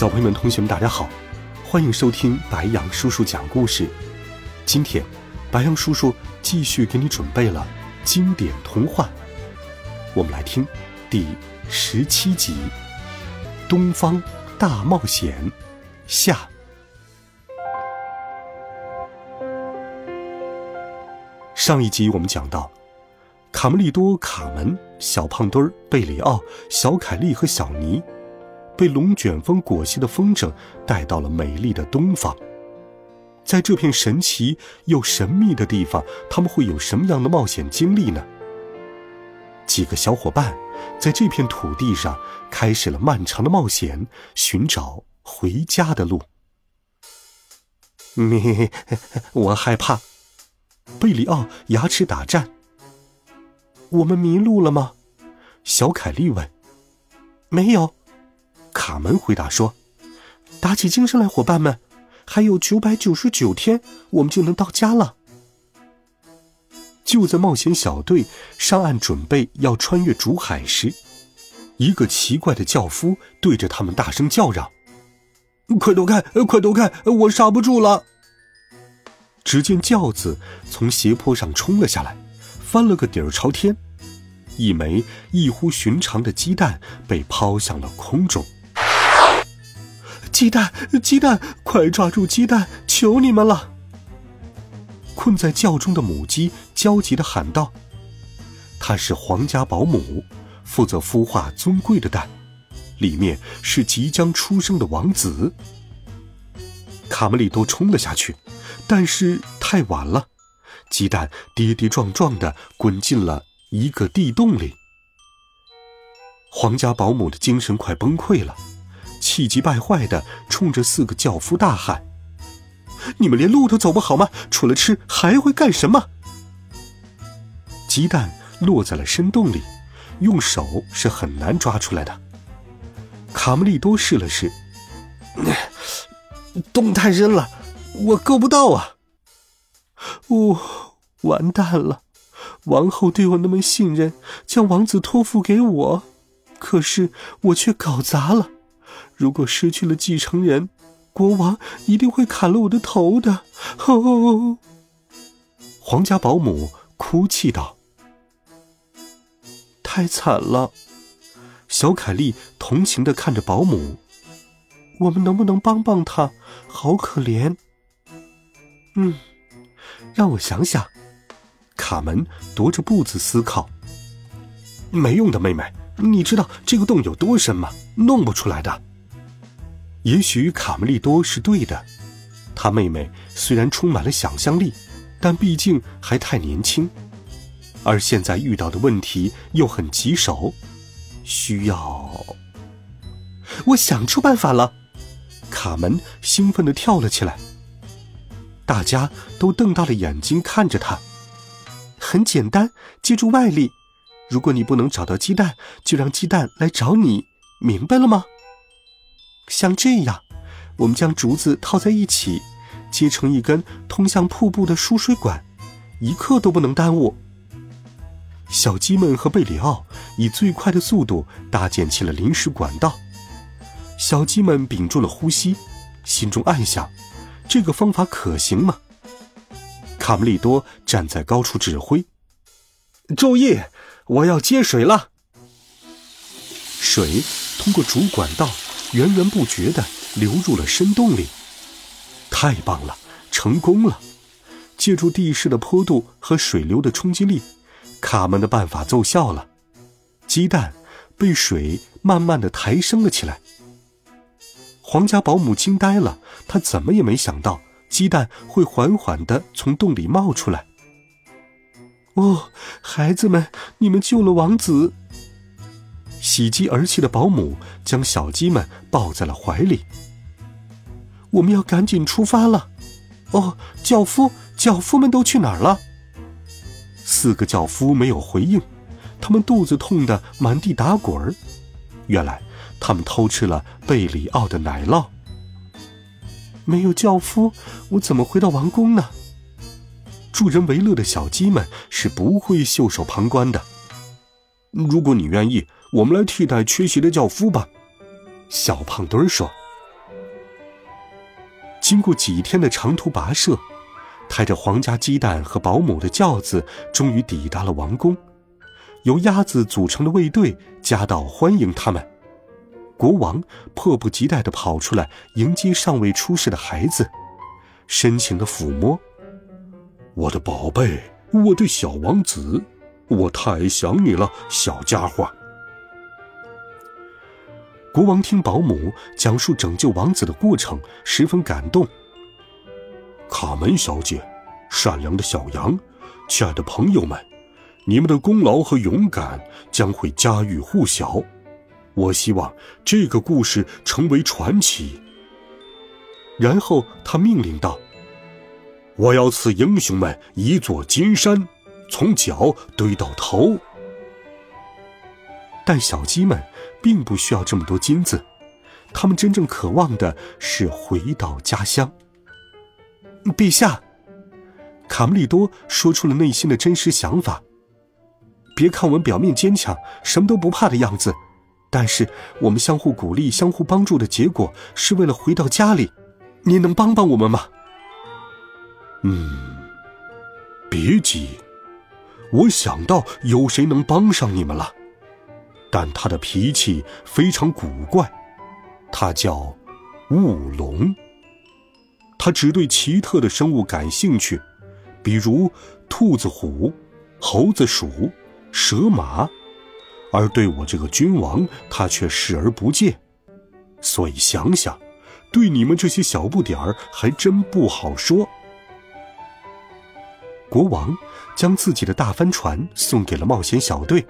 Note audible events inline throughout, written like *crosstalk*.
小朋友们、同学们，大家好，欢迎收听白羊叔叔讲故事。今天，白羊叔叔继续给你准备了经典童话，我们来听第十七集《东方大冒险》下。上一集我们讲到，卡梅利多、卡门、小胖墩儿、贝里奥、小凯莉和小尼。被龙卷风裹挟的风筝带到了美丽的东方。在这片神奇又神秘的地方，他们会有什么样的冒险经历呢？几个小伙伴在这片土地上开始了漫长的冒险，寻找回家的路。咩，*laughs* 我害怕。贝里奥牙齿打颤。我们迷路了吗？小凯莉问。没有。卡门回答说：“打起精神来，伙伴们，还有九百九十九天，我们就能到家了。”就在冒险小队上岸准备要穿越竹海时，一个奇怪的轿夫对着他们大声叫嚷：“快躲开！快躲开！我刹不住了！”只见轿子从斜坡上冲了下来，翻了个底儿朝天，一枚异乎寻常的鸡蛋被抛向了空中。鸡蛋，鸡蛋，快抓住鸡蛋！求你们了！困在窖中的母鸡焦急的喊道：“它是皇家保姆，负责孵化尊贵的蛋，里面是即将出生的王子。”卡梅利多冲了下去，但是太晚了，鸡蛋跌跌撞撞的滚进了一个地洞里。皇家保姆的精神快崩溃了。气急败坏的冲着四个轿夫大喊：“你们连路都走不好吗？除了吃还会干什么？”鸡蛋落在了深洞里，用手是很难抓出来的。卡梅利多试了试，洞太深了，我够不到啊！哦，完蛋了！王后对我那么信任，将王子托付给我，可是我却搞砸了。如果失去了继承人，国王一定会砍了我的头的。哦，*laughs* 皇家保姆哭泣道：“太惨了。”小凯莉同情的看着保姆：“我们能不能帮帮他？好可怜。”嗯，让我想想。卡门踱着步子思考：“没用的，妹妹，你知道这个洞有多深吗？弄不出来的。”也许卡梅利多是对的，他妹妹虽然充满了想象力，但毕竟还太年轻，而现在遇到的问题又很棘手，需要……我想出办法了！卡门兴奋地跳了起来，大家都瞪大了眼睛看着他。很简单，借助外力，如果你不能找到鸡蛋，就让鸡蛋来找你，明白了吗？像这样，我们将竹子套在一起，接成一根通向瀑布的输水管，一刻都不能耽误。小鸡们和贝里奥以最快的速度搭建起了临时管道。小鸡们屏住了呼吸，心中暗想：这个方法可行吗？卡梅利多站在高处指挥：“注意，我要接水了。”水通过主管道。源源不绝的流入了深洞里，太棒了，成功了！借助地势的坡度和水流的冲击力，卡门的办法奏效了。鸡蛋被水慢慢的抬升了起来。皇家保姆惊呆了，他怎么也没想到鸡蛋会缓缓的从洞里冒出来。哦，孩子们，你们救了王子！喜极而泣的保姆将小鸡们抱在了怀里。我们要赶紧出发了。哦，轿夫，轿夫们都去哪儿了？四个轿夫没有回应，他们肚子痛得满地打滚儿。原来，他们偷吃了贝里奥的奶酪。没有轿夫，我怎么回到王宫呢？助人为乐的小鸡们是不会袖手旁观的。如果你愿意，我们来替代缺席的轿夫吧。”小胖墩儿说。经过几天的长途跋涉，抬着皇家鸡蛋和保姆的轿子终于抵达了王宫。由鸭子组成的卫队夹道欢迎他们。国王迫不及待地跑出来迎接尚未出世的孩子，深情地抚摸。我的宝贝，我的小王子，我太想你了，小家伙。国王听保姆讲述拯救王子的过程，十分感动。卡门小姐，善良的小羊，亲爱的朋友们，你们的功劳和勇敢将会家喻户晓。我希望这个故事成为传奇。然后他命令道。我要赐英雄们一座金山，从脚堆到头。但小鸡们并不需要这么多金子，他们真正渴望的是回到家乡。陛下，卡梅利多说出了内心的真实想法。别看我们表面坚强，什么都不怕的样子，但是我们相互鼓励、相互帮助的结果，是为了回到家里。你能帮帮我们吗？嗯，别急，我想到有谁能帮上你们了，但他的脾气非常古怪，他叫雾龙。他只对奇特的生物感兴趣，比如兔子、虎、猴子、鼠、蛇、马，而对我这个君王，他却视而不见。所以想想，对你们这些小不点儿，还真不好说。国王将自己的大帆船送给了冒险小队，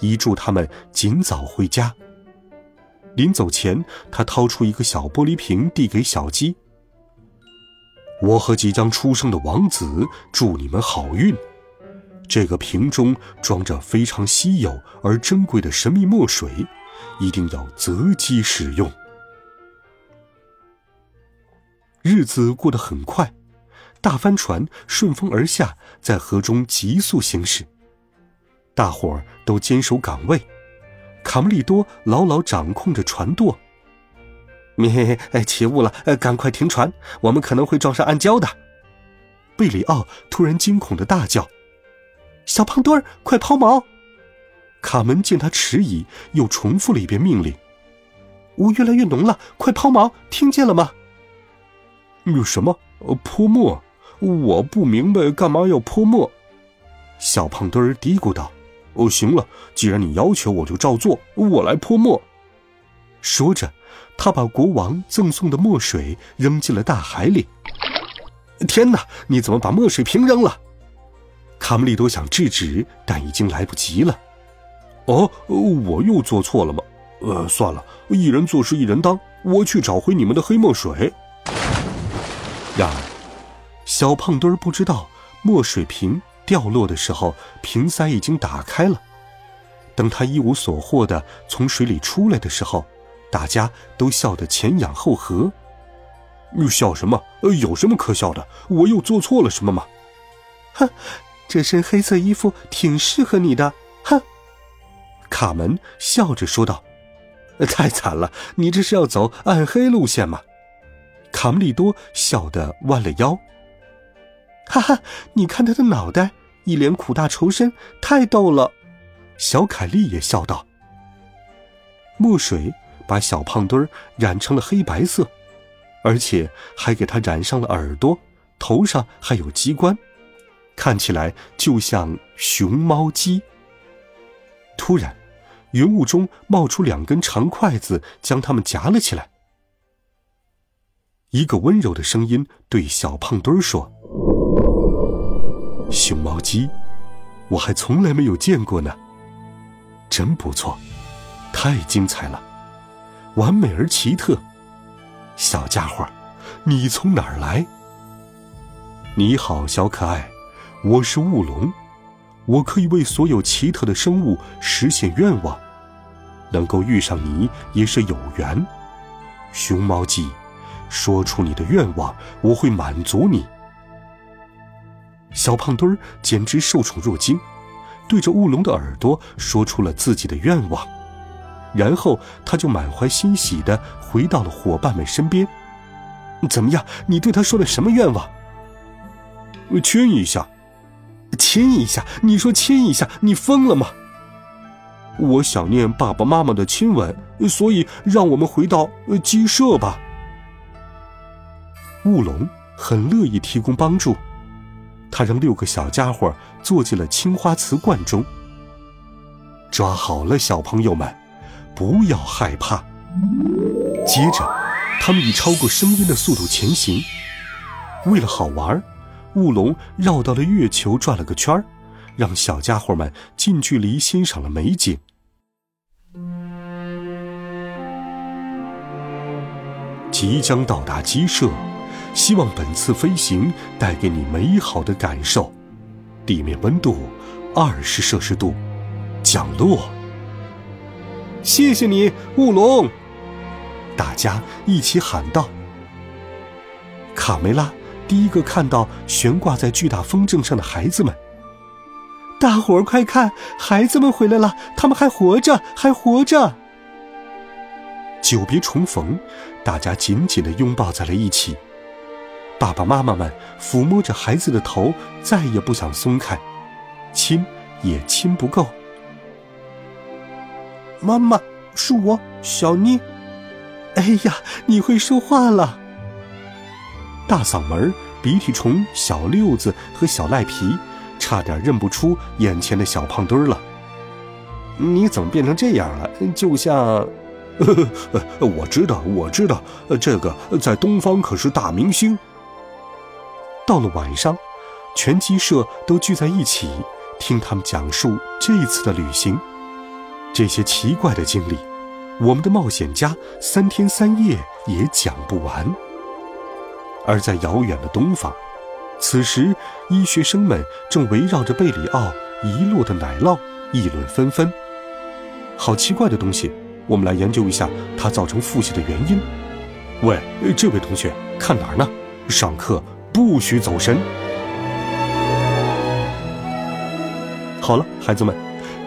以祝他们尽早回家。临走前，他掏出一个小玻璃瓶，递给小鸡：“我和即将出生的王子祝你们好运。这个瓶中装着非常稀有而珍贵的神秘墨水，一定要择机使用。”日子过得很快。大帆船顺风而下，在河中急速行驶。大伙儿都坚守岗位，卡梅利多牢牢掌控着船舵。嘿嘿，哎，起雾了，赶快停船，我们可能会撞上暗礁的。贝里奥突然惊恐的大叫：“小胖墩儿，快抛锚！”卡门见他迟疑，又重复了一遍命令：“雾越来越浓了，快抛锚！听见了吗？”有什么？呃泼墨？我不明白干嘛要泼墨，小胖墩儿嘀咕道：“哦，行了，既然你要求，我就照做，我来泼墨。”说着，他把国王赠送的墨水扔进了大海里。天哪！你怎么把墨水瓶扔了？卡梅利多想制止，但已经来不及了。哦，我又做错了吗？呃，算了，一人做事一人当，我去找回你们的黑墨水。然而。小胖墩儿不知道，墨水瓶掉落的时候，瓶塞已经打开了。等他一无所获的从水里出来的时候，大家都笑得前仰后合。你笑什么？呃，有什么可笑的？我又做错了什么吗？哼，这身黑色衣服挺适合你的。哼，卡门笑着说道。太惨了，你这是要走暗黑路线吗？卡梅利多笑得弯了腰。哈哈，你看他的脑袋，一脸苦大仇深，太逗了。小凯莉也笑道。墨水把小胖墩儿染成了黑白色，而且还给他染上了耳朵，头上还有鸡冠，看起来就像熊猫鸡。突然，云雾中冒出两根长筷子，将它们夹了起来。一个温柔的声音对小胖墩儿说。熊猫鸡，我还从来没有见过呢。真不错，太精彩了，完美而奇特。小家伙，你从哪儿来？你好，小可爱，我是雾龙，我可以为所有奇特的生物实现愿望，能够遇上你也是有缘。熊猫记，说出你的愿望，我会满足你。小胖墩儿简直受宠若惊，对着雾龙的耳朵说出了自己的愿望，然后他就满怀欣喜的回到了伙伴们身边。怎么样？你对他说了什么愿望？亲一下，亲一下。你说亲一下，你疯了吗？我想念爸爸妈妈的亲吻，所以让我们回到鸡舍吧。雾龙很乐意提供帮助。他让六个小家伙坐进了青花瓷罐中。抓好了，小朋友们，不要害怕。接着，他们以超过声音的速度前行。为了好玩，雾龙绕到了月球转了个圈儿，让小家伙们近距离欣赏了美景。即将到达鸡舍。希望本次飞行带给你美好的感受。地面温度二十摄氏度，降落。谢谢你，雾龙！大家一起喊道。卡梅拉第一个看到悬挂在巨大风筝上的孩子们。大伙儿快看，孩子们回来了，他们还活着，还活着！久别重逢，大家紧紧的拥抱在了一起。爸爸妈妈们抚摸着孩子的头，再也不想松开，亲也亲不够。妈妈，是我，小妮。哎呀，你会说话了！大嗓门、鼻涕虫、小六子和小赖皮，差点认不出眼前的小胖墩儿了。你怎么变成这样了？就像…… *laughs* 我知道，我知道，这个在东方可是大明星。到了晚上，全鸡舍都聚在一起，听他们讲述这次的旅行。这些奇怪的经历，我们的冒险家三天三夜也讲不完。而在遥远的东方，此时医学生们正围绕着贝里奥遗落的奶酪议论纷纷。好奇怪的东西，我们来研究一下它造成腹泻的原因。喂，这位同学，看哪儿呢？上课。不许走神！好了，孩子们，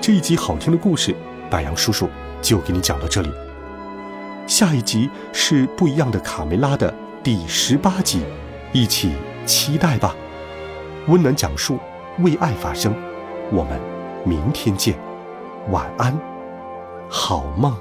这一集好听的故事，白杨叔叔就给你讲到这里。下一集是不一样的卡梅拉的第十八集，一起期待吧。温暖讲述，为爱发声。我们明天见，晚安，好梦。